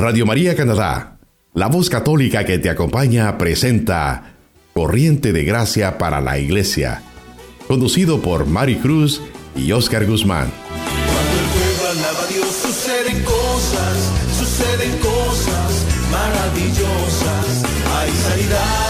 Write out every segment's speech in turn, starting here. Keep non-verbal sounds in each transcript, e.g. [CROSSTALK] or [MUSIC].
Radio María Canadá, la voz católica que te acompaña, presenta Corriente de Gracia para la Iglesia, conducido por Mari Cruz y Oscar Guzmán. Cuando el pueblo alaba a Dios suceden cosas, suceden cosas maravillosas. Hay sanidad,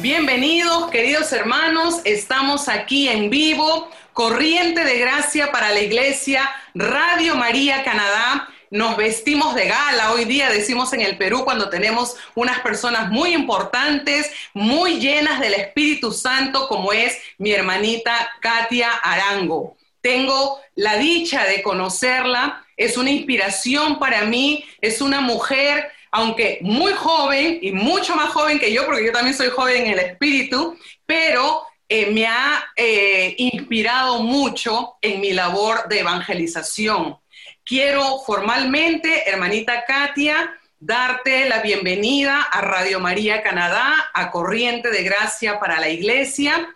Bienvenidos, queridos hermanos. Estamos aquí en vivo, Corriente de Gracia para la Iglesia, Radio María Canadá. Nos vestimos de gala hoy día, decimos en el Perú, cuando tenemos unas personas muy importantes, muy llenas del Espíritu Santo, como es mi hermanita Katia Arango. Tengo la dicha de conocerla, es una inspiración para mí, es una mujer aunque muy joven y mucho más joven que yo, porque yo también soy joven en el espíritu, pero eh, me ha eh, inspirado mucho en mi labor de evangelización. Quiero formalmente, hermanita Katia, darte la bienvenida a Radio María Canadá, a Corriente de Gracia para la Iglesia.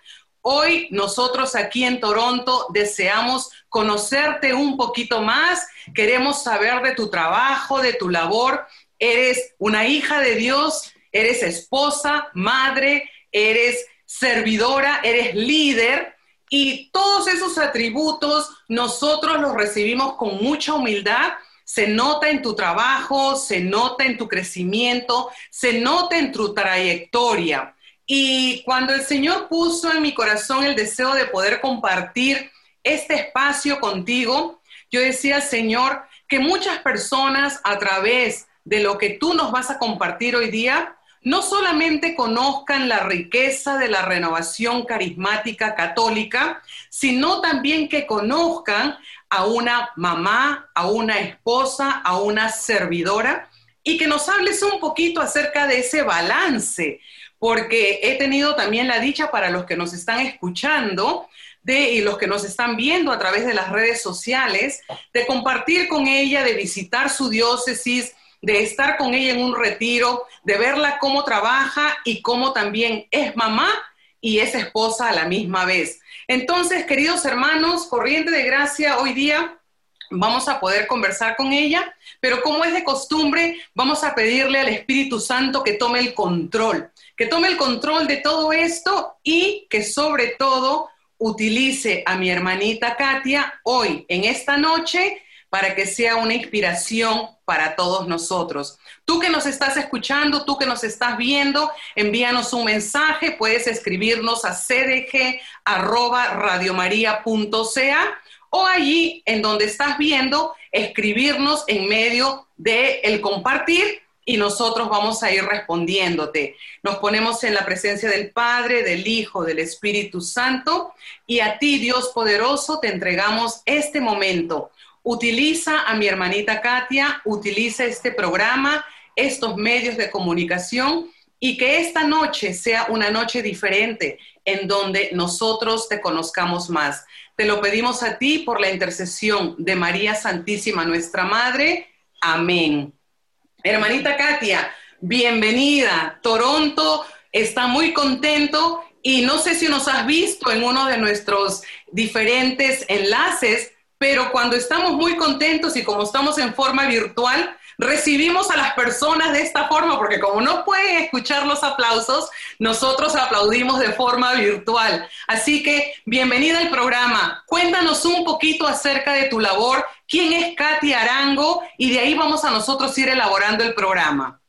Hoy nosotros aquí en Toronto deseamos conocerte un poquito más, queremos saber de tu trabajo, de tu labor eres una hija de Dios, eres esposa, madre, eres servidora, eres líder y todos esos atributos nosotros los recibimos con mucha humildad. Se nota en tu trabajo, se nota en tu crecimiento, se nota en tu trayectoria. Y cuando el Señor puso en mi corazón el deseo de poder compartir este espacio contigo, yo decía, Señor, que muchas personas a través de lo que tú nos vas a compartir hoy día, no solamente conozcan la riqueza de la renovación carismática católica, sino también que conozcan a una mamá, a una esposa, a una servidora y que nos hables un poquito acerca de ese balance, porque he tenido también la dicha para los que nos están escuchando de, y los que nos están viendo a través de las redes sociales, de compartir con ella, de visitar su diócesis, de estar con ella en un retiro, de verla cómo trabaja y cómo también es mamá y es esposa a la misma vez. Entonces, queridos hermanos, corriente de gracia, hoy día vamos a poder conversar con ella, pero como es de costumbre, vamos a pedirle al Espíritu Santo que tome el control, que tome el control de todo esto y que sobre todo utilice a mi hermanita Katia hoy, en esta noche, para que sea una inspiración para todos nosotros. Tú que nos estás escuchando, tú que nos estás viendo, envíanos un mensaje, puedes escribirnos a cdg@radiomaria.ca o allí en donde estás viendo, escribirnos en medio de el compartir y nosotros vamos a ir respondiéndote. Nos ponemos en la presencia del Padre, del Hijo, del Espíritu Santo y a ti, Dios poderoso, te entregamos este momento utiliza a mi hermanita Katia, utiliza este programa, estos medios de comunicación y que esta noche sea una noche diferente en donde nosotros te conozcamos más. Te lo pedimos a ti por la intercesión de María Santísima, nuestra Madre. Amén. Hermanita Katia, bienvenida. Toronto está muy contento y no sé si nos has visto en uno de nuestros diferentes enlaces pero cuando estamos muy contentos y como estamos en forma virtual, recibimos a las personas de esta forma, porque como no pueden escuchar los aplausos, nosotros aplaudimos de forma virtual. Así que bienvenida al programa. Cuéntanos un poquito acerca de tu labor, quién es Katy Arango y de ahí vamos a nosotros ir elaborando el programa.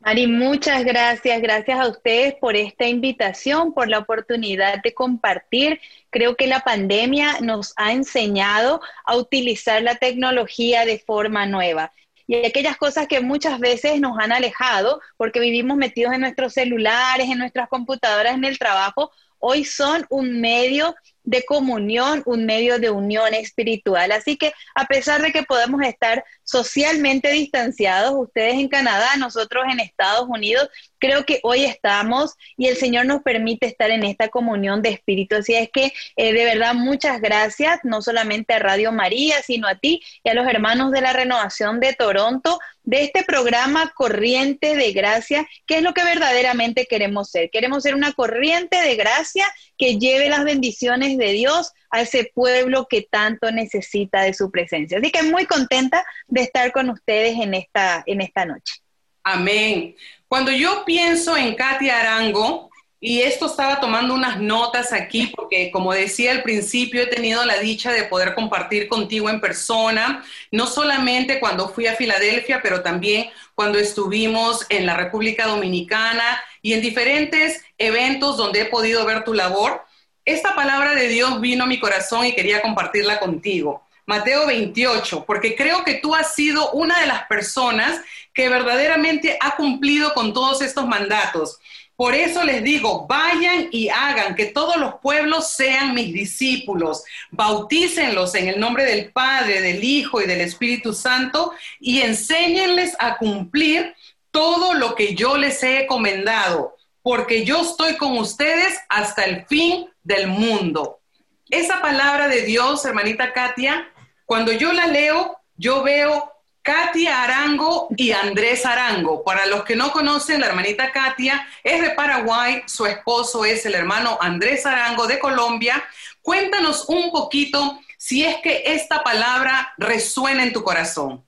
Mari, muchas gracias. Gracias a ustedes por esta invitación, por la oportunidad de compartir. Creo que la pandemia nos ha enseñado a utilizar la tecnología de forma nueva. Y aquellas cosas que muchas veces nos han alejado porque vivimos metidos en nuestros celulares, en nuestras computadoras, en el trabajo, hoy son un medio de comunión, un medio de unión espiritual. Así que a pesar de que podemos estar socialmente distanciados, ustedes en Canadá, nosotros en Estados Unidos, creo que hoy estamos y el Señor nos permite estar en esta comunión de espíritu. Así es que eh, de verdad muchas gracias, no solamente a Radio María, sino a ti y a los hermanos de la renovación de Toronto, de este programa Corriente de Gracia, que es lo que verdaderamente queremos ser. Queremos ser una corriente de gracia que lleve las bendiciones de Dios a ese pueblo que tanto necesita de su presencia. Así que muy contenta de estar con ustedes en esta, en esta noche. Amén. Cuando yo pienso en Katia Arango, y esto estaba tomando unas notas aquí porque, como decía al principio, he tenido la dicha de poder compartir contigo en persona, no solamente cuando fui a Filadelfia, pero también cuando estuvimos en la República Dominicana y en diferentes eventos donde he podido ver tu labor. Esta palabra de Dios vino a mi corazón y quería compartirla contigo. Mateo 28, porque creo que tú has sido una de las personas que verdaderamente ha cumplido con todos estos mandatos. Por eso les digo, vayan y hagan que todos los pueblos sean mis discípulos, bautícenlos en el nombre del Padre, del Hijo y del Espíritu Santo y enséñenles a cumplir todo lo que yo les he encomendado, porque yo estoy con ustedes hasta el fin del mundo. Esa palabra de Dios, hermanita Katia, cuando yo la leo, yo veo Katia Arango y Andrés Arango. Para los que no conocen, la hermanita Katia es de Paraguay, su esposo es el hermano Andrés Arango de Colombia. Cuéntanos un poquito si es que esta palabra resuena en tu corazón.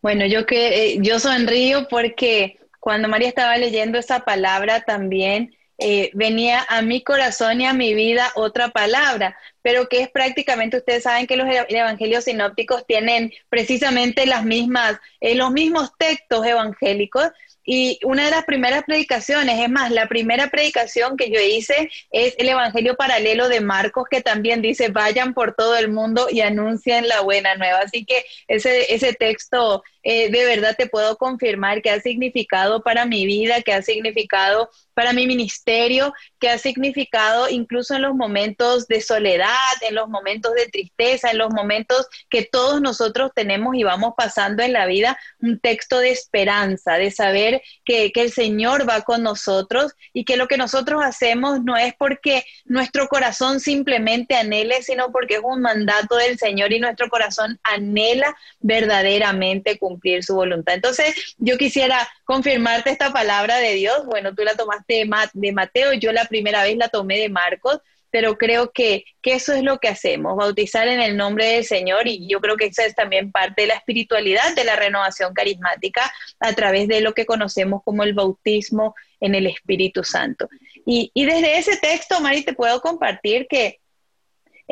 Bueno, yo que eh, yo sonrío porque cuando María estaba leyendo esa palabra también eh, venía a mi corazón y a mi vida otra palabra, pero que es prácticamente, ustedes saben que los evangelios sinópticos tienen precisamente las mismas, eh, los mismos textos evangélicos, y una de las primeras predicaciones, es más, la primera predicación que yo hice es el Evangelio paralelo de Marcos, que también dice, vayan por todo el mundo y anuncien la buena nueva. Así que ese, ese texto eh, de verdad te puedo confirmar que ha significado para mi vida, que ha significado para mi ministerio, que ha significado incluso en los momentos de soledad, en los momentos de tristeza, en los momentos que todos nosotros tenemos y vamos pasando en la vida, un texto de esperanza, de saber que, que el Señor va con nosotros y que lo que nosotros hacemos no es porque nuestro corazón simplemente anhele, sino porque es un mandato del Señor y nuestro corazón anhela verdaderamente cumplir su voluntad. Entonces, yo quisiera confirmarte esta palabra de Dios. Bueno, tú la tomaste de Mateo, yo la primera vez la tomé de Marcos, pero creo que, que, eso es lo que hacemos, bautizar en el nombre del Señor y yo creo que eso es también parte de la espiritualidad de la renovación carismática a través de lo que conocemos como el bautismo en el Espíritu Santo. Y, y desde ese texto, Mari, te puedo compartir que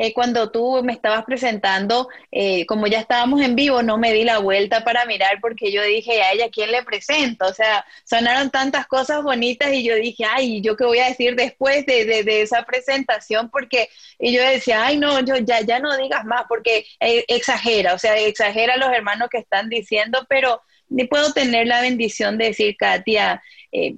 eh, cuando tú me estabas presentando, eh, como ya estábamos en vivo, no me di la vuelta para mirar porque yo dije, a ella, ¿quién le presento? O sea, sonaron tantas cosas bonitas y yo dije, ay, ¿yo qué voy a decir después de, de, esa presentación? Porque y yo decía, ay, no, yo ya, ya no digas más porque eh, exagera, o sea, exagera los hermanos que están diciendo, pero ni puedo tener la bendición de decir, Katia,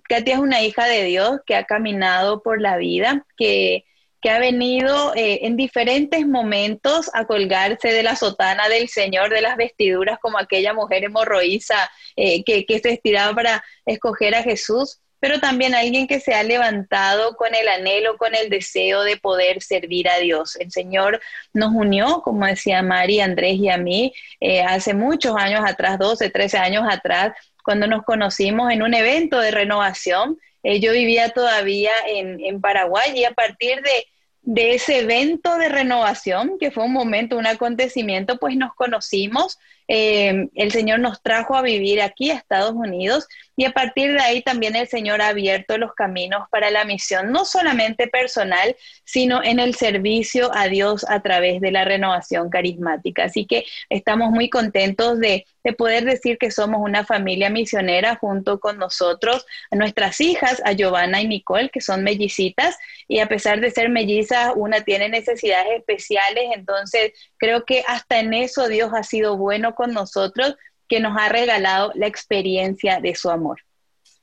Katia es una hija de Dios que ha caminado por la vida, que que ha venido eh, en diferentes momentos a colgarse de la sotana del Señor, de las vestiduras, como aquella mujer hemorroísa eh, que, se estiraba para escoger a Jesús, pero también alguien que se ha levantado con el anhelo, con el deseo de poder servir a Dios. El Señor nos unió, como decía Mari, Andrés y a mí, eh, hace muchos años atrás, 12, 13 años atrás, cuando nos conocimos en un evento de renovación. Yo vivía todavía en, Paraguay y a partir de ese evento de renovación, que fue un momento, un acontecimiento, pues nos conocimos. Eh, el Señor nos trajo a vivir aquí a Estados Unidos y a partir de ahí también el Señor ha abierto los caminos para la misión, no solamente personal, sino en el servicio a Dios a través de la renovación carismática. Así que estamos muy contentos de, poder decir que somos una familia misionera junto con nosotros, nuestras hijas, a Giovanna y Nicole, que son mellicitas, y a pesar de ser mellizas, una tiene necesidades especiales, entonces creo que hasta en eso Dios ha sido bueno con nosotros que nos ha regalado la experiencia de su amor.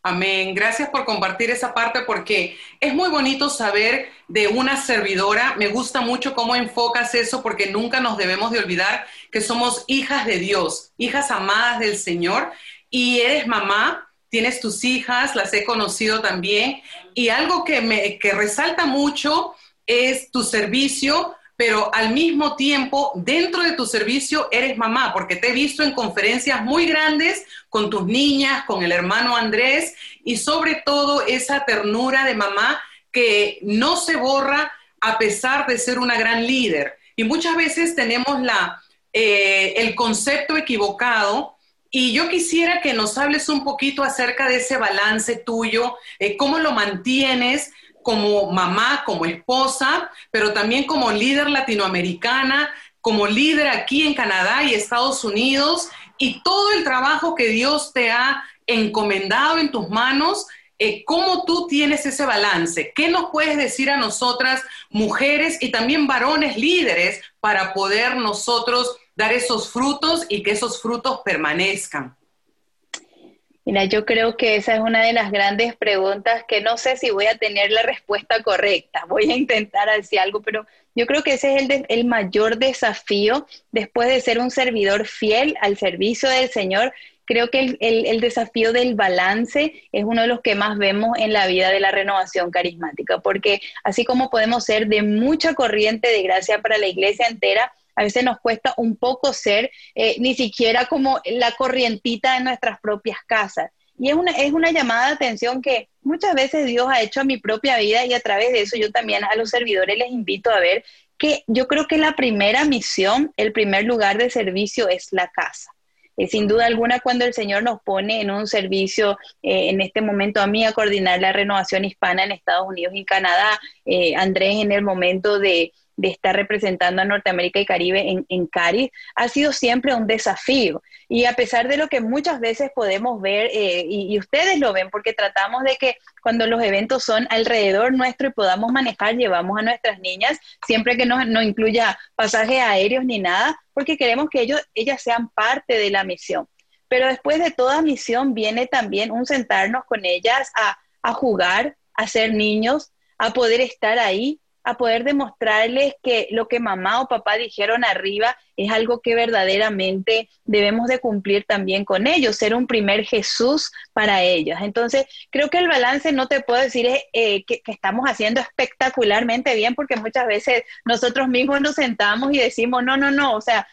Amén. Gracias por compartir esa parte porque es muy bonito saber de una servidora. Me gusta mucho cómo enfocas eso porque nunca nos debemos de olvidar que somos hijas de Dios, hijas amadas del Señor y eres mamá, tienes tus hijas, las he conocido también y algo que me que resalta mucho es tu servicio pero al mismo tiempo, dentro de tu servicio eres mamá, porque te he visto en conferencias muy grandes con tus niñas, con el hermano Andrés, y sobre todo esa ternura de mamá que no se borra a pesar de ser una gran líder. Y muchas veces tenemos la, eh, el concepto equivocado y yo quisiera que nos hables un poquito acerca de ese balance tuyo, eh, cómo lo mantienes, como mamá, como esposa, pero también como líder latinoamericana, como líder aquí en Canadá y Estados Unidos, y todo el trabajo que Dios te ha encomendado en tus manos, eh, ¿cómo tú tienes ese balance? ¿Qué nos puedes decir a nosotras, mujeres y también varones líderes, para poder nosotros dar esos frutos y que esos frutos permanezcan? Mira, yo creo que esa es una de las grandes preguntas que no sé si voy a tener la respuesta correcta. Voy a intentar decir algo, pero yo creo que ese es el, mayor desafío después de ser un servidor fiel al servicio del Señor. Creo que el, desafío del balance es uno de los que más vemos en la vida de la renovación carismática, porque así como podemos ser de mucha corriente de gracia para la iglesia entera, a veces nos cuesta un poco ser eh, ni siquiera como la corrientita de nuestras propias casas. Y es una, es una llamada de atención que muchas veces Dios ha hecho a mi propia vida y a través de eso yo también a los servidores les invito a ver que yo creo que la primera misión, el primer lugar de servicio es la casa. Eh, sin duda alguna, cuando el Señor nos pone en un servicio, eh, en este momento a mí, a coordinar la renovación hispana en Estados Unidos y Canadá, Andrés en el momento de, de estar representando a Norteamérica y Caribe en, en Cari, ha sido siempre un desafío. Y a pesar de lo que muchas veces podemos ver, eh, y, ustedes lo ven, porque tratamos de que cuando los eventos son alrededor nuestro y podamos manejar, llevamos a nuestras niñas, siempre que no, no incluya pasajes aéreos ni nada, porque queremos que ellos, ellas sean parte de la misión. Pero después de toda misión viene también un sentarnos con ellas a, a jugar, a ser niños, a poder estar ahí, a poder demostrarles que lo que mamá o papá dijeron arriba es algo que verdaderamente debemos de cumplir también con ellos, ser un primer Jesús para ellos. Entonces, creo que el balance no te puedo decir eh, que, que, estamos haciendo espectacularmente bien, porque muchas veces nosotros mismos nos sentamos y decimos, no, no, no, o sea,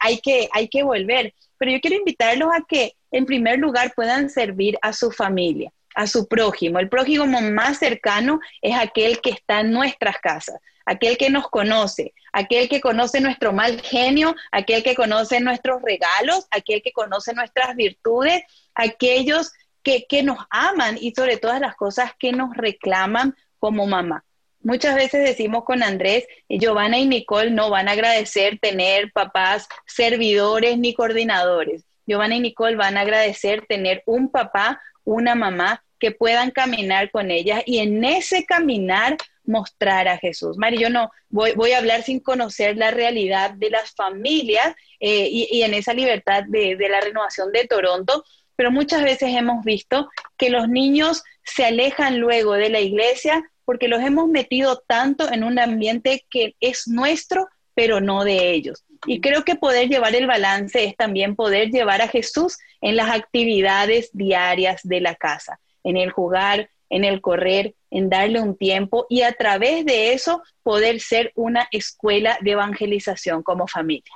hay que, hay que volver. Pero yo quiero invitarlos a que, en primer lugar, puedan servir a su familia a su prójimo. El prójimo más cercano es aquel que está en nuestras casas, aquel que nos conoce, aquel que conoce nuestro mal genio, aquel que conoce nuestros regalos, aquel que conoce nuestras virtudes, aquellos que, que nos aman y sobre todas las cosas que nos reclaman como mamá. Muchas veces decimos con Andrés, Giovanna y Nicole no van a agradecer tener papás servidores ni coordinadores. Giovanna y Nicole van a agradecer tener un papá una mamá que puedan caminar con ellas y en ese caminar mostrar a Jesús. Mari, yo no voy, voy a hablar sin conocer la realidad de las familias eh, y, en esa libertad de, de la renovación de Toronto, pero muchas veces hemos visto que los niños se alejan luego de la iglesia porque los hemos metido tanto en un ambiente que es nuestro, pero no de ellos. Y creo que poder llevar el balance es también poder llevar a Jesús en las actividades diarias de la casa, en el jugar, en el correr, en darle un tiempo y a través de eso poder ser una escuela de evangelización como familia.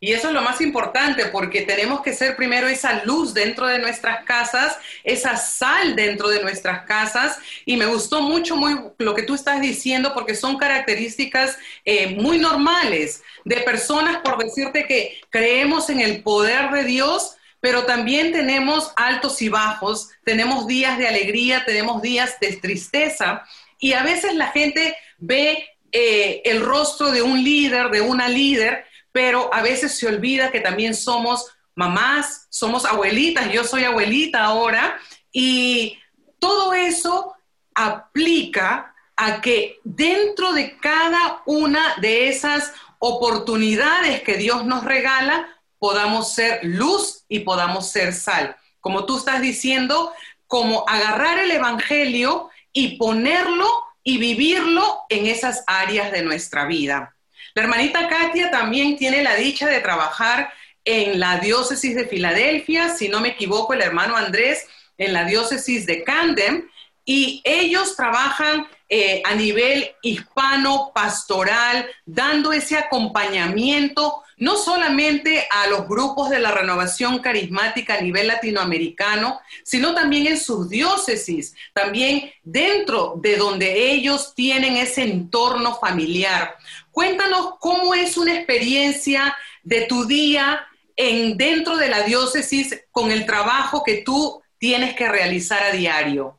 Y eso es lo más importante porque tenemos que ser primero esa luz dentro de nuestras casas, esa sal dentro de nuestras casas. Y me gustó mucho muy lo que tú estás diciendo porque son características eh, muy normales de personas, por decirte que creemos en el poder de Dios, pero también tenemos altos y bajos, tenemos días de alegría, tenemos días de tristeza. Y a veces la gente ve eh, el rostro de un líder, de una líder, pero a veces se olvida que también somos mamás, somos abuelitas, yo soy abuelita ahora, y todo eso aplica a que dentro de cada una de esas oportunidades que Dios nos regala, podamos ser luz y podamos ser sal. Como tú estás diciendo, como agarrar el Evangelio y ponerlo y vivirlo en esas áreas de nuestra vida. La hermanita Katia también tiene la dicha de trabajar en la diócesis de Filadelfia, si no me equivoco, el hermano Andrés en la diócesis de Camden, y ellos trabajan eh, a nivel hispano, pastoral, dando ese acompañamiento no solamente a los grupos de la renovación carismática a nivel latinoamericano, sino también en sus diócesis, también dentro de donde ellos tienen ese entorno familiar. Cuéntanos cómo es una experiencia de tu día en dentro de la diócesis con el trabajo que tú tienes que realizar a diario.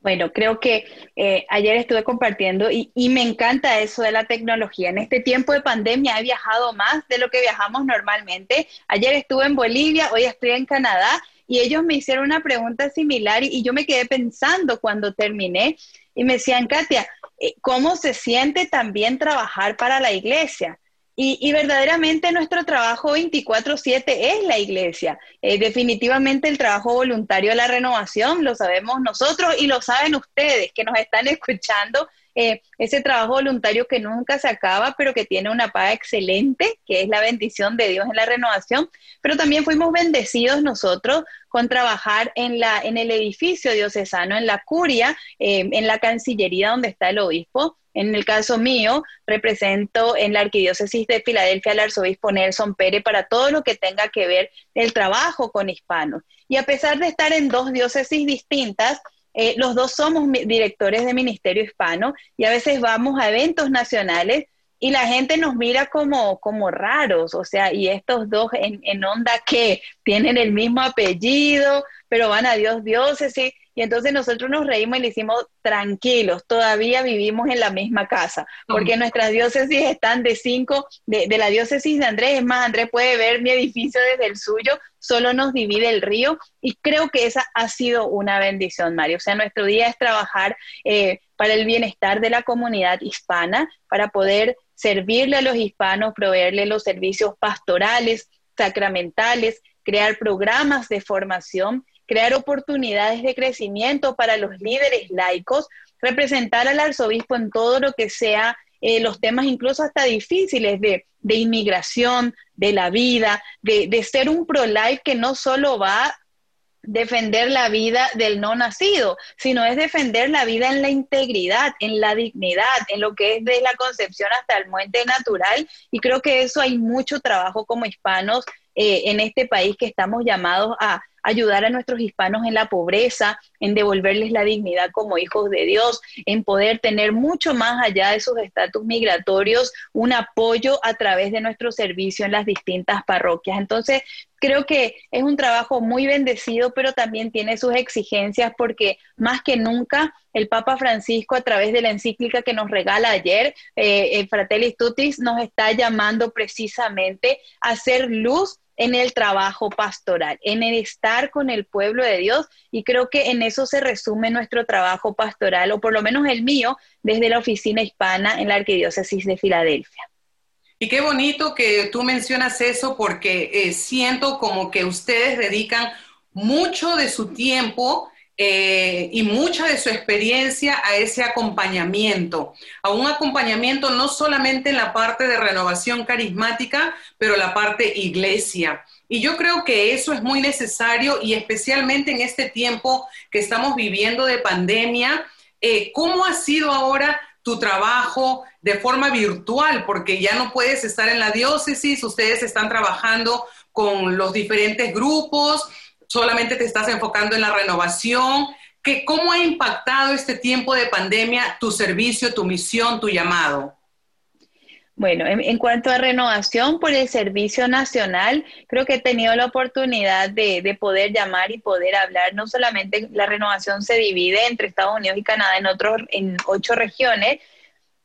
Bueno, creo que eh, ayer estuve compartiendo y, y, me encanta eso de la tecnología. En este tiempo de pandemia he viajado más de lo que viajamos normalmente. Ayer estuve en Bolivia, hoy estoy en Canadá y ellos me hicieron una pregunta similar y, yo me quedé pensando cuando terminé y me decían, Katia, eh, ¿cómo se siente también trabajar para la iglesia? Y, verdaderamente nuestro trabajo 24/7 es la iglesia. Eh, definitivamente el trabajo voluntario de la renovación lo sabemos nosotros y lo saben ustedes que nos están escuchando eh, ese trabajo voluntario que nunca se acaba, pero que tiene una paga excelente, que es la bendición de Dios en la renovación. Pero también fuimos bendecidos nosotros con trabajar en, la, en el edificio diocesano, en la curia, eh, en la Cancillería donde está el obispo. En el caso mío, represento en la Arquidiócesis de Filadelfia al arzobispo Nelson Pérez para todo lo que tenga que ver el trabajo con hispanos. Y a pesar de estar en dos diócesis distintas, eh, los dos somos directores de Ministerio Hispano y a veces vamos a eventos nacionales y la gente nos mira como, como raros, o sea, y estos dos en, en onda que tienen el mismo apellido, pero van a Dios diócesis. Y entonces nosotros nos reímos y le hicimos tranquilos, todavía vivimos en la misma casa, porque nuestras diócesis están de cinco, de, de, la diócesis de Andrés, es más, Andrés puede ver mi edificio desde el suyo, solo nos divide el río y creo que esa ha sido una bendición, Mario. O sea, nuestro día es trabajar eh, para el bienestar de la comunidad hispana, para poder servirle a los hispanos, proveerle los servicios pastorales, sacramentales, crear programas de formación crear oportunidades de crecimiento para los líderes laicos, representar al arzobispo en todo lo que sea eh, los temas incluso hasta difíciles de, inmigración, de la vida, de, de ser un pro-life que no solo va a defender la vida del no nacido, sino es defender la vida en la integridad, en la dignidad, en lo que es de la concepción hasta el muente natural. Y creo que eso hay mucho trabajo como hispanos eh, en este país que estamos llamados a ayudar a nuestros hispanos en la pobreza, en devolverles la dignidad como hijos de Dios, en poder tener mucho más allá de sus estatus migratorios, un apoyo a través de nuestro servicio en las distintas parroquias. Entonces, creo que es un trabajo muy bendecido, pero también tiene sus exigencias porque más que nunca el Papa Francisco a través de la encíclica que nos regala ayer, eh, Fratelli Tutis, nos está llamando precisamente a hacer luz en el trabajo pastoral, en el estar con el pueblo de Dios y creo que en eso se resume nuestro trabajo pastoral, o por lo menos el mío, desde la oficina hispana en la Arquidiócesis de Filadelfia. Y qué bonito que tú mencionas eso porque eh, siento como que ustedes dedican mucho de su tiempo eh, y mucha de su experiencia a ese acompañamiento, a un acompañamiento no solamente en la parte de renovación carismática, pero la parte iglesia. Y yo creo que eso es muy necesario y especialmente en este tiempo que estamos viviendo de pandemia, eh, ¿cómo ha sido ahora tu trabajo de forma virtual, porque ya no puedes estar en la diócesis, ustedes están trabajando con los diferentes grupos, solamente te estás enfocando en la renovación. ¿Qué, ¿Cómo ha impactado este tiempo de pandemia tu servicio, tu misión, tu llamado? Bueno, en, cuanto a renovación por el Servicio Nacional, creo que he tenido la oportunidad de, de, poder llamar y poder hablar. No solamente la renovación se divide entre Estados Unidos y Canadá en, otros, en ocho regiones,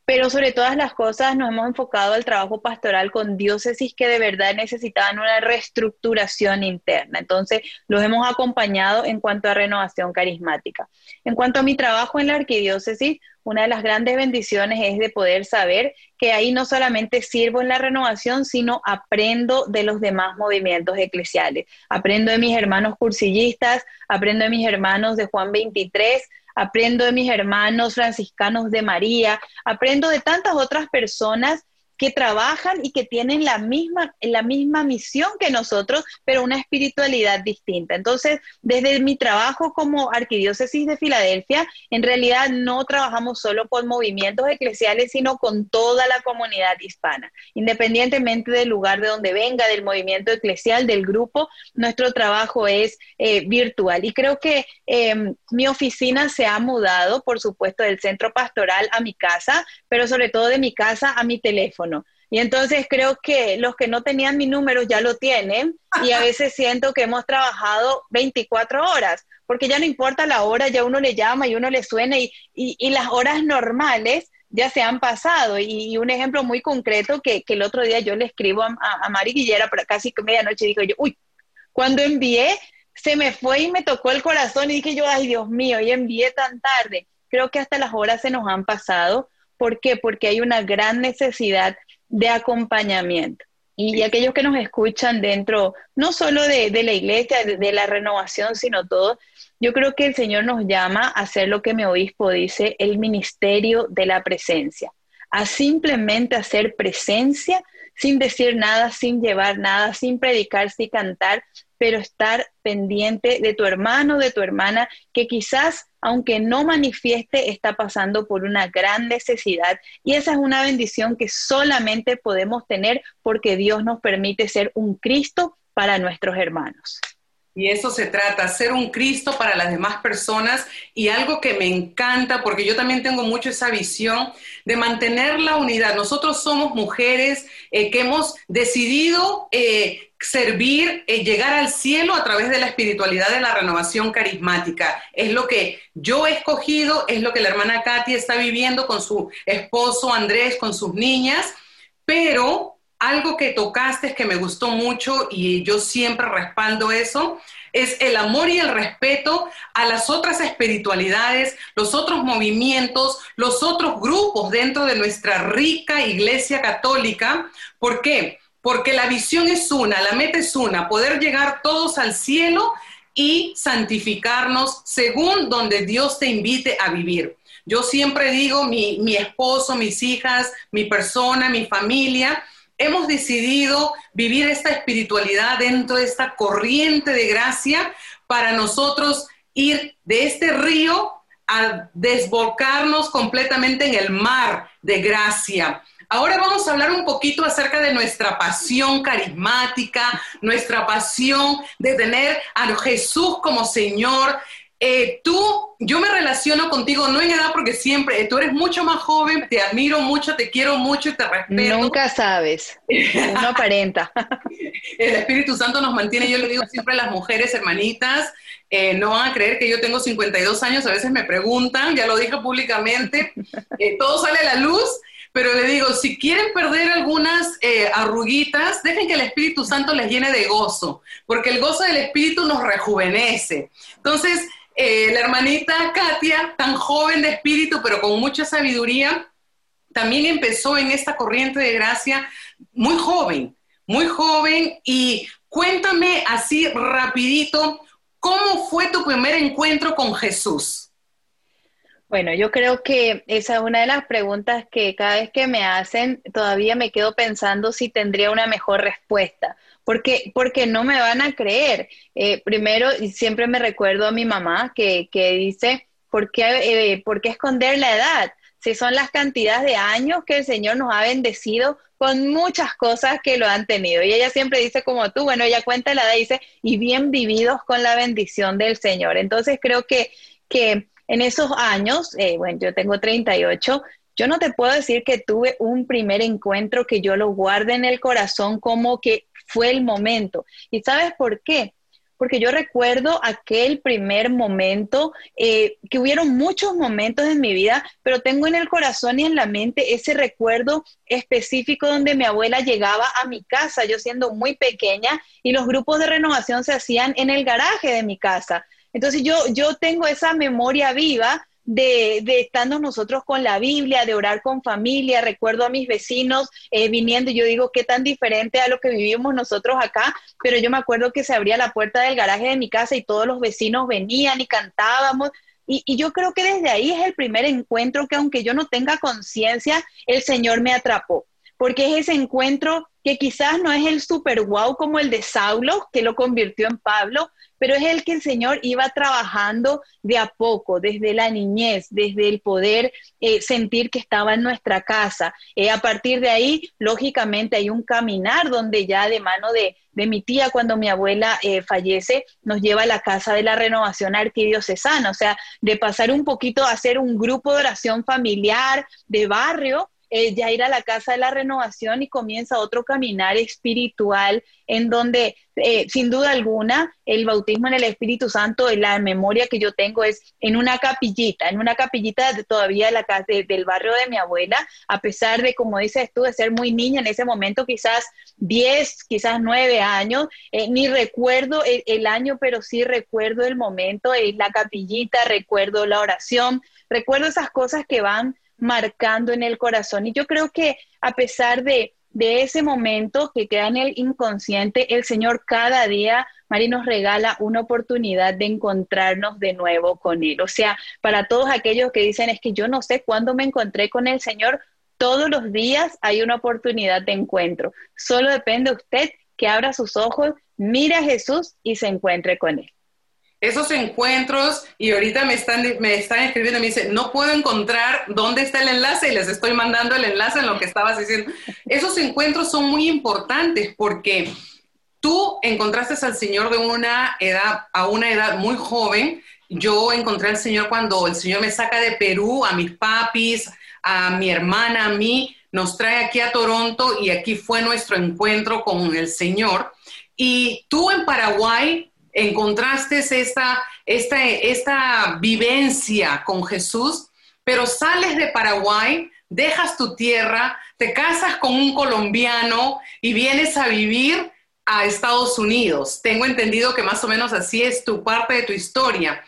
pero sobre todas las cosas nos hemos enfocado al trabajo pastoral con diócesis que de verdad necesitaban una reestructuración interna. Entonces, los hemos acompañado en cuanto a renovación carismática. En cuanto a mi trabajo en la arquidiócesis, una de las grandes bendiciones es de poder saber que ahí no solamente sirvo en la renovación, sino aprendo de los demás movimientos eclesiales. Aprendo de mis hermanos cursillistas, aprendo de mis hermanos de Juan 23, aprendo de mis hermanos franciscanos de María, aprendo de tantas otras personas que trabajan y que tienen la misma, la misma misión que nosotros, pero una espiritualidad distinta. Entonces, desde mi trabajo como arquidiócesis de Filadelfia, en realidad no trabajamos solo con movimientos eclesiales, sino con toda la comunidad hispana. Independientemente del lugar de donde venga, del movimiento eclesial, del grupo, nuestro trabajo es eh, virtual. Y creo que em, mi oficina se ha mudado, por supuesto, del centro pastoral a mi casa, pero sobre todo de mi casa a mi teléfono. Y entonces creo que los que no tenían mi número ya lo tienen y a [LAUGHS] veces siento que hemos trabajado 24 horas, porque ya no importa la hora, ya uno le llama y uno le suena y, y, las horas normales ya se han pasado. Y, un ejemplo muy concreto que, que, el otro día yo le escribo a, a, Mari Guillera, casi medianoche, dijo yo, uy, cuando envié, se me fue y me tocó el corazón y dije yo, ay Dios mío, y envié tan tarde. Creo que hasta las horas se nos han pasado. ¿Por qué? Porque hay una gran necesidad de acompañamiento. Y, aquellos que nos escuchan dentro, no solo de, la iglesia, de, la renovación, sino todo, yo creo que el Señor nos llama a hacer lo que mi obispo dice, el ministerio de la presencia, a simplemente hacer presencia sin decir nada, sin llevar nada, sin predicar, sin cantar, pero estar pendiente de tu hermano, de tu hermana, que quizás, aunque no manifieste, está pasando por una gran necesidad. Y esa es una bendición que solamente podemos tener porque Dios nos permite ser un Cristo para nuestros hermanos. Y eso se trata, ser un Cristo para las demás personas y algo que me encanta, porque yo también tengo mucho esa visión de mantener la unidad. Nosotros somos mujeres eh, que hemos decidido eh, servir, eh, llegar al cielo a través de la espiritualidad de la renovación carismática. Es lo que yo he escogido, es lo que la hermana Katy está viviendo con su esposo Andrés, con sus niñas, pero algo que tocaste que me gustó mucho y yo siempre respaldo eso, es el amor y el respeto a las otras espiritualidades, los otros movimientos, los otros grupos dentro de nuestra rica iglesia católica. ¿Por qué? Porque la visión es una, la meta es una, poder llegar todos al cielo y santificarnos según donde Dios te invite a vivir. Yo siempre digo, mi, mi esposo, mis hijas, mi persona, mi familia, hemos decidido vivir esta espiritualidad dentro de esta corriente de gracia para nosotros ir de este río a desbocarnos completamente en el mar de gracia. Ahora vamos a hablar un poquito acerca de nuestra pasión carismática, nuestra pasión de tener a Jesús como Señor eh, tú, yo me relaciono contigo, no en edad, porque siempre, tú eres mucho más joven, te admiro mucho, te quiero mucho y te respeto. Nunca sabes, uno aparenta. [LAUGHS] El Espíritu Santo nos mantiene, yo le digo siempre a las mujeres, hermanitas, eh, no van a creer que yo tengo 52 años, a veces me preguntan, ya lo dije públicamente, eh, todo sale a la luz, pero le digo, si quieren perder algunas arruguitas, dejen que el Espíritu Santo les llene de gozo, porque el gozo del Espíritu nos rejuvenece. Entonces, eh, la hermanita Katia, tan joven de espíritu, pero con mucha sabiduría, también empezó en esta corriente de gracia muy joven, muy joven. Y cuéntame así rapidito, ¿cómo fue tu primer encuentro con Jesús? Bueno, yo creo que esa es una de las preguntas que cada vez que me hacen, todavía me quedo pensando si tendría una mejor respuesta porque, porque no me van a creer. Eh, primero, y siempre me recuerdo a mi mamá que, que dice, ¿por qué, eh, ¿por qué esconder la edad? si son las cantidades de años que el Señor nos ha bendecido con muchas cosas que lo han tenido. Y ella siempre dice como tú, bueno, ella cuenta la edad, dice, y bien vividos con la bendición del Señor. Entonces creo que, que en esos años, eh, bueno, yo tengo 38, yo no te puedo decir que tuve un primer encuentro que yo lo guarde en el corazón como que fue el momento. ¿Y sabes por qué? porque yo recuerdo aquel primer momento, eh, que hubieron muchos momentos en mi vida, pero tengo en el corazón y en la mente ese recuerdo específico donde mi abuela llegaba a mi casa, yo siendo muy pequeña, y los grupos de renovación se hacían en el garaje de mi casa. Entonces yo, yo tengo esa memoria viva de, de, estando nosotros con la Biblia, de orar con familia. Recuerdo a mis vecinos eh, viniendo yo digo, qué tan diferente a lo que vivimos nosotros acá, pero yo me acuerdo que se abría la puerta del garaje de mi casa y todos los vecinos venían y cantábamos. Y, y yo creo que desde ahí es el primer encuentro que aunque yo no tenga conciencia, el Señor me atrapó, porque es ese encuentro que quizás no es el super wow como el de Saulo, que lo convirtió en Pablo, pero es el que el Señor iba trabajando de a poco, desde la niñez, desde el poder eh, sentir que estaba en nuestra casa. Eh, a partir de ahí, lógicamente, hay un caminar donde ya de mano de, mi tía, cuando mi abuela eh, fallece, nos lleva a la casa de la renovación arquidiocesana, o sea, de pasar un poquito a hacer un grupo de oración familiar, de barrio, eh, ya ir a la casa de la renovación y comienza otro caminar espiritual en donde, eh, sin duda alguna, el bautismo en el Espíritu Santo, la memoria que yo tengo es en una capillita, en una capillita todavía la casa del barrio de mi abuela, a pesar de, como dices tú, de ser muy niña en ese momento, quizás 10, quizás 9 años, eh, ni recuerdo el, el, año, pero sí recuerdo el momento, la capillita, recuerdo la oración, recuerdo esas cosas que van marcando en el corazón. Y yo creo que a pesar de, ese momento que queda en el inconsciente, el Señor cada día, Mari, nos regala una oportunidad de encontrarnos de nuevo con Él. O sea, para todos aquellos que dicen, es que yo no sé cuándo me encontré con el Señor, todos los días hay una oportunidad de encuentro. Solo depende de usted que abra sus ojos, mire a Jesús y se encuentre con Él esos encuentros y ahorita me están, me están escribiendo me dicen, no puedo encontrar dónde está el enlace y les estoy mandando el enlace en lo que estabas diciendo. Esos encuentros son muy importantes porque tú encontraste al Señor de una edad, a una edad muy joven. Yo encontré al Señor cuando el Señor me saca de Perú, a mis papis, a mi hermana, a mí, nos trae aquí a Toronto y aquí fue nuestro encuentro con el Señor. Y tú en Paraguay encontraste esta, esta, esta vivencia con Jesús, pero sales de Paraguay, dejas tu tierra, te casas con un colombiano y vienes a vivir a Estados Unidos. Tengo entendido que más o menos así es tu parte de tu historia.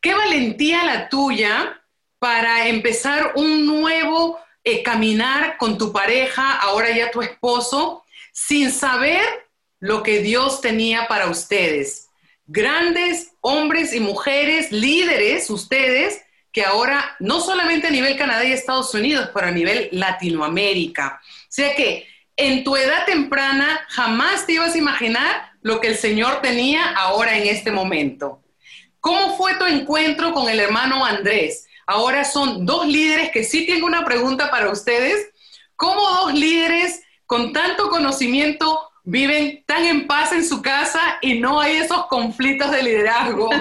Qué valentía la tuya para empezar un nuevo eh, caminar con tu pareja, ahora ya tu esposo, sin saber lo que Dios tenía para ustedes grandes hombres y mujeres, líderes, ustedes, que ahora no solamente a nivel Canadá y Estados Unidos, pero a nivel Latinoamérica. O sea que en tu edad temprana jamás te ibas a imaginar lo que el Señor tenía ahora en este momento. ¿Cómo fue tu encuentro con el hermano Andrés? Ahora son dos líderes que sí tengo una pregunta para ustedes. ¿Cómo dos líderes con tanto conocimiento viven tan en paz en su casa y no hay esos conflictos de liderazgo. [LAUGHS]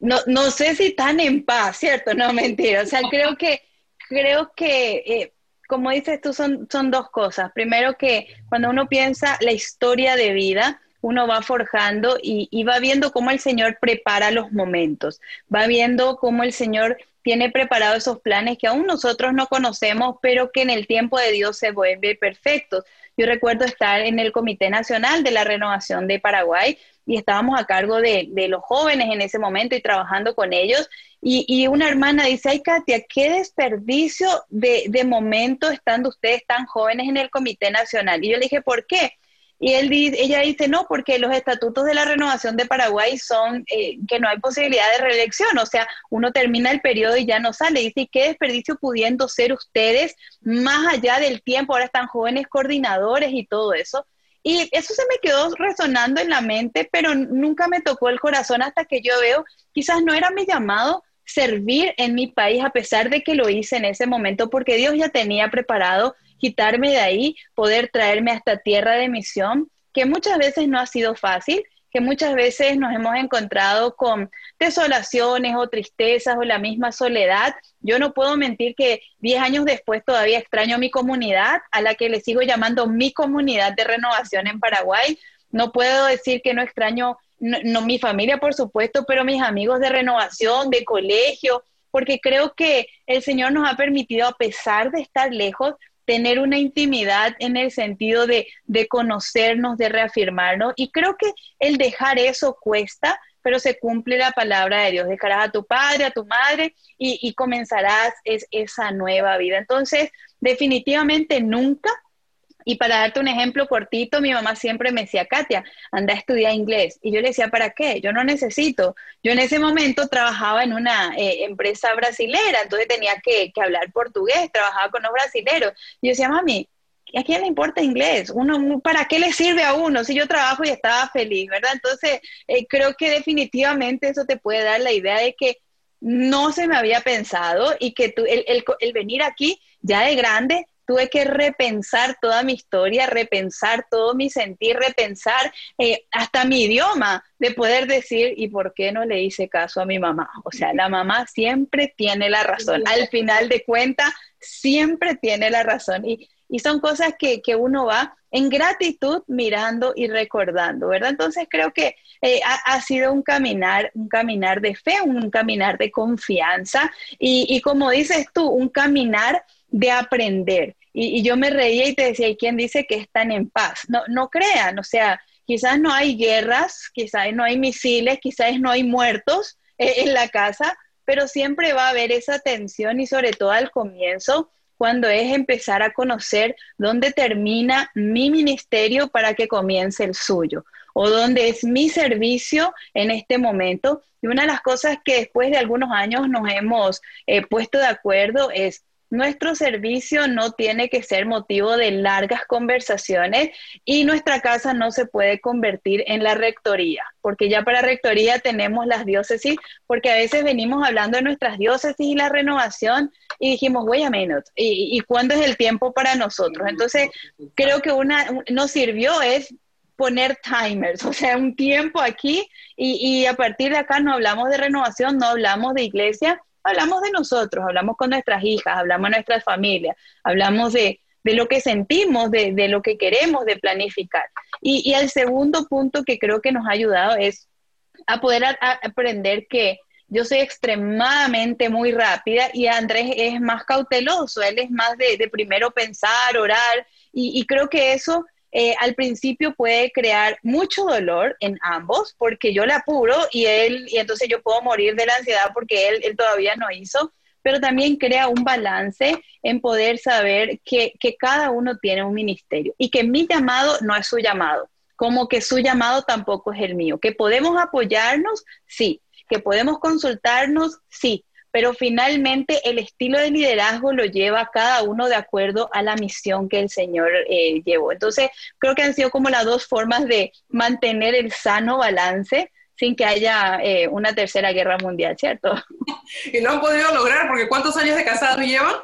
No, no sé si tan en paz, ¿cierto? No, mentira. O sea, creo que, creo que, eh, como dices tú, son, son dos cosas. Primero que cuando uno piensa la historia de vida, uno va forjando y, va viendo cómo el Señor prepara los momentos, va viendo cómo el Señor tiene preparado esos planes que aún nosotros no conocemos, pero que en el tiempo de Dios se vuelven perfectos. Yo recuerdo estar en el Comité Nacional de la Renovación de Paraguay y estábamos a cargo de, los jóvenes en ese momento y trabajando con ellos. Y, una hermana dice, ay Katia, qué desperdicio de, de momento estando ustedes tan jóvenes en el Comité Nacional. Y yo le dije, ¿por qué? Y él, ella dice, no, porque los estatutos de la renovación de Paraguay son eh, que no hay posibilidad de reelección, o sea, uno termina el periodo y ya no sale. Dice, ¿qué desperdicio pudiendo ser ustedes más allá del tiempo? Ahora están jóvenes coordinadores y todo eso. Y eso se me quedó resonando en la mente, pero nunca me tocó el corazón hasta que yo veo, quizás no era mi llamado, servir en mi país a pesar de que lo hice en ese momento, porque Dios ya tenía preparado quitarme de ahí, poder traerme a esta tierra de misión, que muchas veces no ha sido fácil, que muchas veces nos hemos encontrado con desolaciones o tristezas o la misma soledad. Yo no puedo mentir que 10 años después todavía extraño mi comunidad, a la que le sigo llamando mi comunidad de renovación en Paraguay. No puedo decir que no extraño, no, mi familia, por supuesto, pero mis amigos de renovación, de colegio, porque creo que el Señor nos ha permitido, a pesar de estar lejos, tener una intimidad en el sentido de, conocernos, de reafirmarnos. Y creo que el dejar eso cuesta, pero se cumple la palabra de Dios. Dejarás a tu padre, a tu madre y, comenzarás esa nueva vida. Entonces, definitivamente nunca y para darte un ejemplo cortito, mi mamá siempre me decía, Katia, anda a estudiar inglés. Y yo le decía, ¿para qué? Yo no necesito. Yo en ese momento trabajaba en una eh, empresa brasilera, entonces tenía que, hablar portugués, trabajaba con los brasileros. Y yo decía, mami, ¿a quién le importa inglés? Uno, ¿Para qué le sirve a uno si yo trabajo y estaba feliz, verdad? Entonces, eh, creo que definitivamente eso te puede dar la idea de que no se me había pensado y que tú, el, el venir aquí ya de grande tuve que repensar toda mi historia, repensar todo mi sentir, repensar eh, hasta mi idioma, de poder decir, ¿y por qué no le hice caso a mi mamá? O sea, la mamá siempre tiene la razón. Al final de cuentas, siempre tiene la razón. Y, son cosas que, uno va en gratitud mirando y recordando, ¿verdad? Entonces creo que eh, ha, sido un caminar, un caminar de fe, un caminar de confianza y, y como dices tú, un caminar de aprender. Y, yo me reía y te decía, ¿y quién dice que están en paz? No, no crean, o sea, quizás no hay guerras, quizás no hay misiles, quizás no hay muertos eh, en la casa, pero siempre va a haber esa tensión y sobre todo al comienzo, cuando es empezar a conocer dónde termina mi ministerio para que comience el suyo o dónde es mi servicio en este momento. Y una de las cosas que después de algunos años nos hemos eh, puesto de acuerdo es nuestro servicio no tiene que ser motivo de largas conversaciones y nuestra casa no se puede convertir en la rectoría, porque ya para rectoría tenemos las diócesis, porque a veces venimos hablando de nuestras diócesis y la renovación y dijimos, wait a minute, ¿y, y cuándo es el tiempo para nosotros? Entonces, creo que una nos sirvió es poner timers, [LAUGHS] o sea, un tiempo aquí y, y a partir de acá no hablamos de renovación, no hablamos de iglesia, hablamos de nosotros, hablamos con nuestras hijas, hablamos de nuestras familias, hablamos de, lo que sentimos, de, lo que queremos, de planificar. Y, el segundo punto que creo que nos ha ayudado es a poder aprender que yo soy extremadamente muy rápida y Andrés es más cauteloso, él es más de, primero pensar, orar, y, y creo que eso eh, al principio puede crear mucho dolor en ambos, porque yo le apuro y él, y entonces yo puedo morir de la ansiedad porque él, él todavía no hizo, pero también crea un balance en poder saber que, que cada uno tiene un ministerio y que mi llamado no es su llamado, como que su llamado tampoco es el mío, que podemos apoyarnos, sí, que podemos consultarnos, sí, pero finalmente el estilo de liderazgo lo lleva cada uno de acuerdo a la misión que el Señor eh, llevó. Entonces, creo que han sido como las dos formas de mantener el sano balance sin que haya eh, una tercera guerra mundial, ¿cierto? [LAUGHS] Y lo han podido lograr, porque ¿cuántos años de casado llevan?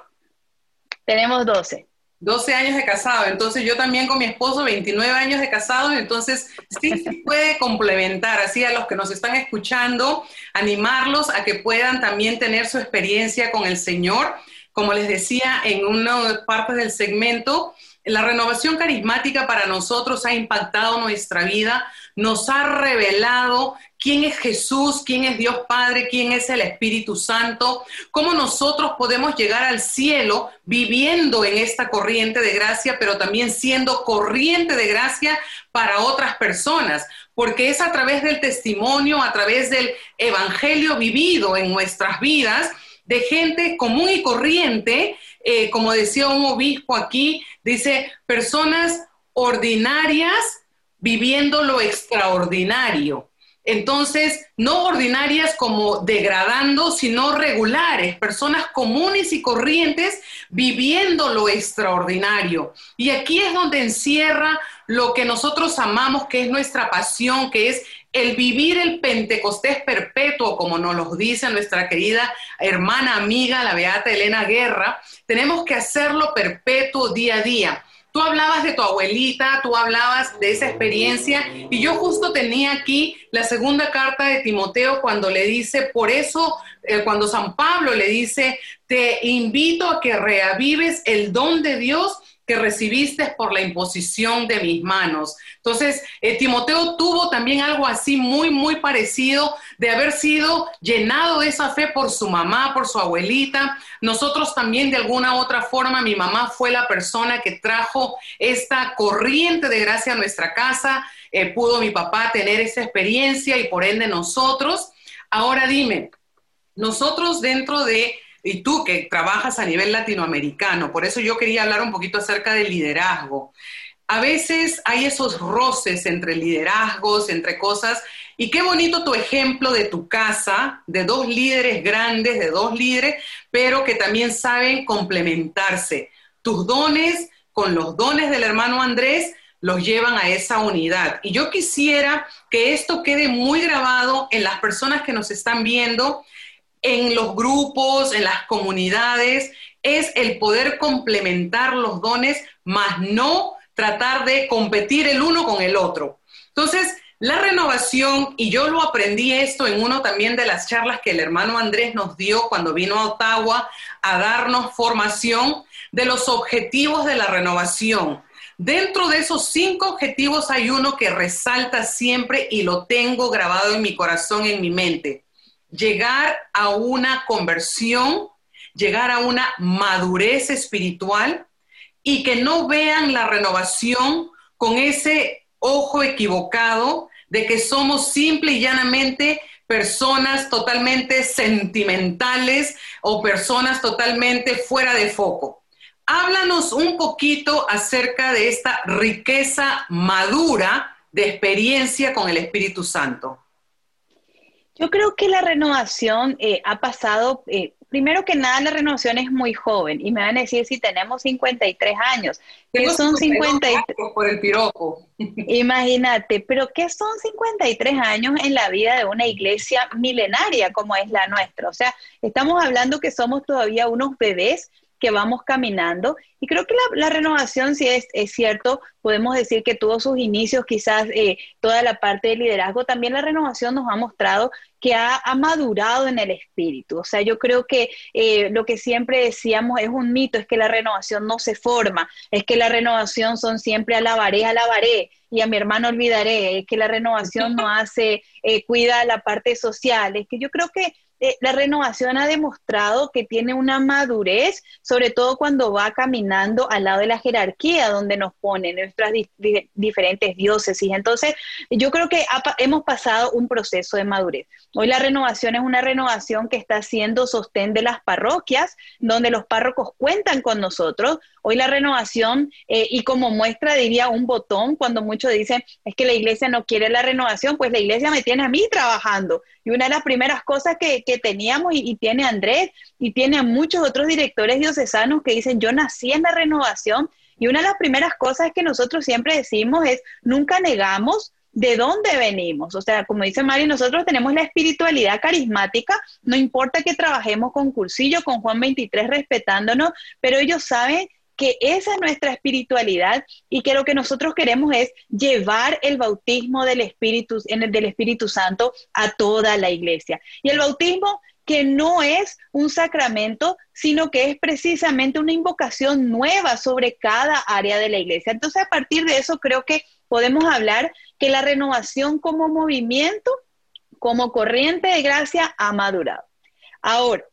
Tenemos 12. 12 años de casado, entonces yo también con mi esposo 29 años de casado, entonces sí se puede complementar, así a los que nos están escuchando, animarlos a que puedan también tener su experiencia con el Señor. Como les decía en una parte del segmento, la renovación carismática para nosotros ha impactado nuestra vida, nos ha revelado quién es Jesús, quién es Dios Padre, quién es el Espíritu Santo, cómo nosotros podemos llegar al cielo viviendo en esta corriente de gracia, pero también siendo corriente de gracia para otras personas, porque es a través del testimonio, a través del Evangelio vivido en nuestras vidas, de gente común y corriente, eh, como decía un obispo aquí, dice, personas ordinarias viviendo lo extraordinario. Entonces, no ordinarias como degradando, sino regulares, personas comunes y corrientes viviendo lo extraordinario. Y aquí es donde encierra lo que nosotros amamos, que es nuestra pasión, que es el vivir el Pentecostés perpetuo, como nos lo dice nuestra querida hermana amiga, la Beata Elena Guerra, tenemos que hacerlo perpetuo día a día. Tú hablabas de tu abuelita, tú hablabas de esa experiencia y yo justo tenía aquí la segunda carta de Timoteo cuando le dice, por eso, eh, cuando San Pablo le dice, te invito a que reavives el don de Dios que recibiste por la imposición de mis manos. Entonces, eh, Timoteo tuvo también algo así muy, muy parecido de haber sido llenado de esa fe por su mamá, por su abuelita. Nosotros también de alguna otra forma, mi mamá fue la persona que trajo esta corriente de gracia a nuestra casa. Eh, pudo mi papá tener esa experiencia y por ende nosotros. Ahora dime, nosotros dentro de y tú que trabajas a nivel latinoamericano, por eso yo quería hablar un poquito acerca del liderazgo. A veces hay esos roces entre liderazgos, entre cosas, y qué bonito tu ejemplo de tu casa, de dos líderes grandes, de dos líderes, pero que también saben complementarse. Tus dones con los dones del hermano Andrés los llevan a esa unidad. Y yo quisiera que esto quede muy grabado en las personas que nos están viendo en los grupos, en las comunidades, es el poder complementar los dones, más no tratar de competir el uno con el otro. Entonces, la renovación, y yo lo aprendí esto en uno también de las charlas que el hermano Andrés nos dio cuando vino a Ottawa a darnos formación de los objetivos de la renovación. Dentro de esos cinco objetivos hay uno que resalta siempre y lo tengo grabado en mi corazón, en mi mente llegar a una conversión, llegar a una madurez espiritual y que no vean la renovación con ese ojo equivocado de que somos simple y llanamente personas totalmente sentimentales o personas totalmente fuera de foco. Háblanos un poquito acerca de esta riqueza madura de experiencia con el Espíritu Santo. Yo creo que la renovación eh, ha pasado, eh, primero que nada, la renovación es muy joven y me van a decir si tenemos 53 años. ¿Qué son 53? Por el piropo. [LAUGHS] Imagínate, pero ¿qué son 53 años en la vida de una iglesia milenaria como es la nuestra? O sea, estamos hablando que somos todavía unos bebés que vamos caminando. Y creo que la, renovación, si es, es, cierto, podemos decir que tuvo sus inicios, quizás eh, toda la parte de liderazgo, también la renovación nos ha mostrado que ha, madurado en el espíritu. O sea, yo creo que eh, lo que siempre decíamos es un mito, es que la renovación no se forma, es que la renovación son siempre alabaré, alabaré y a mi hermano olvidaré, es que la renovación no [LAUGHS] hace, eh, cuida la parte social, es que yo creo que eh, la renovación ha demostrado que tiene una madurez, sobre todo cuando va caminando al lado de la jerarquía donde nos ponen nuestras diferentes diócesis. Entonces, yo creo que hemos pasado un proceso de madurez. Hoy la renovación es una renovación que está siendo sostén de las parroquias, donde los párrocos cuentan con nosotros. Hoy la renovación, eh, y como muestra diría un botón, cuando muchos dicen es que la iglesia no quiere la renovación, pues la iglesia me tiene a mí trabajando. Y una de las primeras cosas que, teníamos y, tiene Andrés y tiene muchos otros directores diocesanos que dicen, yo nací en la renovación. Y una de las primeras cosas que nosotros siempre decimos es, nunca negamos de dónde venimos. O sea, como dice Mari, nosotros tenemos la espiritualidad carismática, no importa que trabajemos con Cursillo, con Juan 23, respetándonos, pero ellos saben que esa es nuestra espiritualidad y que lo que nosotros queremos es llevar el bautismo del Espíritu, del Espíritu Santo a toda la iglesia. Y el bautismo que no es un sacramento, sino que es precisamente una invocación nueva sobre cada área de la iglesia. Entonces, a partir de eso, creo que podemos hablar que la renovación como movimiento, como corriente de gracia, ha madurado. Ahora,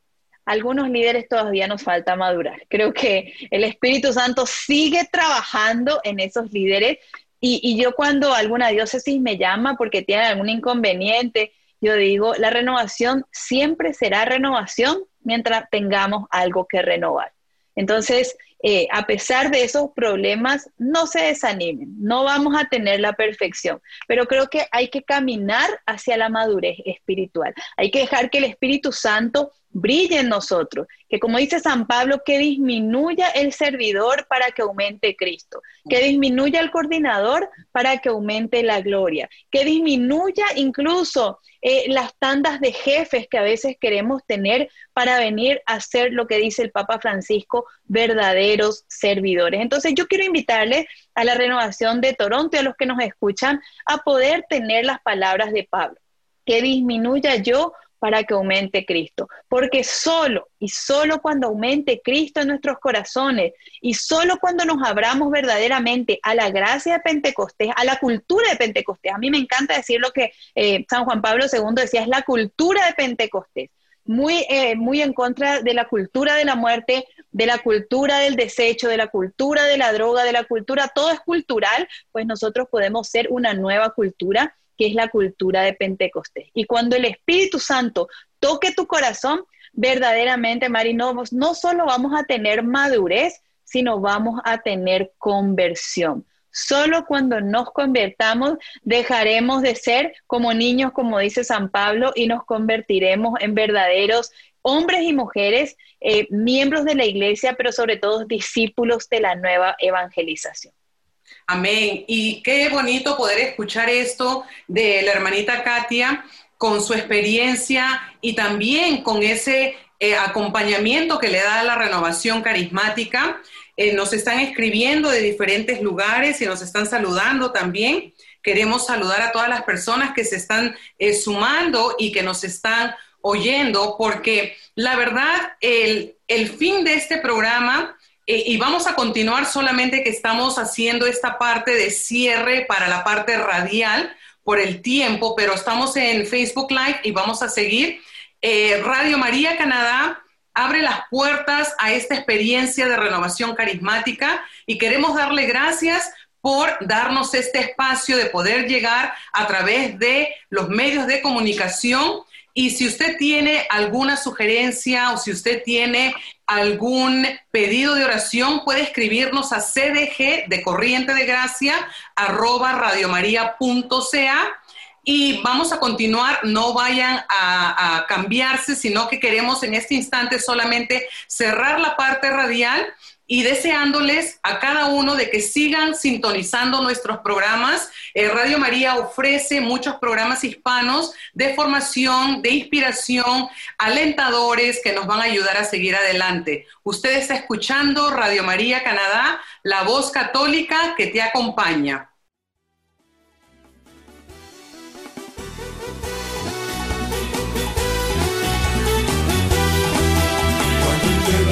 algunos líderes todavía nos falta madurar. Creo que el Espíritu Santo sigue trabajando en esos líderes y, yo cuando alguna diócesis me llama porque tiene algún inconveniente, yo digo, la renovación siempre será renovación mientras tengamos algo que renovar. Entonces, eh, a pesar de esos problemas, no se desanimen, no vamos a tener la perfección, pero creo que hay que caminar hacia la madurez espiritual. Hay que dejar que el Espíritu Santo brille en nosotros, que como dice San Pablo, que disminuya el servidor para que aumente Cristo, que disminuya el coordinador para que aumente la gloria, que disminuya incluso eh, las tandas de jefes que a veces queremos tener para venir a ser lo que dice el Papa Francisco, verdaderos servidores. Entonces yo quiero invitarles a la renovación de Toronto y a los que nos escuchan a poder tener las palabras de Pablo, que disminuya yo para que aumente Cristo. Porque solo y solo cuando aumente Cristo en nuestros corazones y solo cuando nos abramos verdaderamente a la gracia de Pentecostés, a la cultura de Pentecostés. A mí me encanta decir lo que eh, San Juan Pablo II decía, es la cultura de Pentecostés. Muy, eh, muy en contra de la cultura de la muerte, de la cultura del desecho, de la cultura de la droga, de la cultura, todo es cultural, pues nosotros podemos ser una nueva cultura que es la cultura de Pentecostés. Y cuando el Espíritu Santo toque tu corazón, verdaderamente, Mari, no, solo vamos a tener madurez, sino vamos a tener conversión. Solo cuando nos convertamos dejaremos de ser como niños, como dice San Pablo, y nos convertiremos en verdaderos hombres y mujeres, eh, miembros de la iglesia, pero sobre todo discípulos de la nueva evangelización. Amén. Y qué bonito poder escuchar esto de la hermanita Katia con su experiencia y también con ese eh, acompañamiento que le da la renovación carismática. Eh, nos están escribiendo de diferentes lugares y nos están saludando también. Queremos saludar a todas las personas que se están eh, sumando y que nos están oyendo, porque la verdad, el, el fin de este programa y vamos a continuar solamente que estamos haciendo esta parte de cierre para la parte radial por el tiempo, pero estamos en Facebook Live y vamos a seguir. Eh, Radio María Canadá abre las puertas a esta experiencia de renovación carismática y queremos darle gracias por darnos este espacio de poder llegar a través de los medios de comunicación y si usted tiene alguna sugerencia o si usted tiene algún pedido de oración, puede escribirnos a cdg de corriente de gracia arroba radiomaria.ca y vamos a continuar, no vayan a, a, cambiarse, sino que queremos en este instante solamente cerrar la parte radial y deseándoles a cada uno de que sigan sintonizando nuestros programas. Eh, Radio María ofrece muchos programas hispanos de formación, de inspiración, alentadores que nos van a ayudar a seguir adelante. Usted está escuchando Radio María Canadá, la voz católica que te acompaña.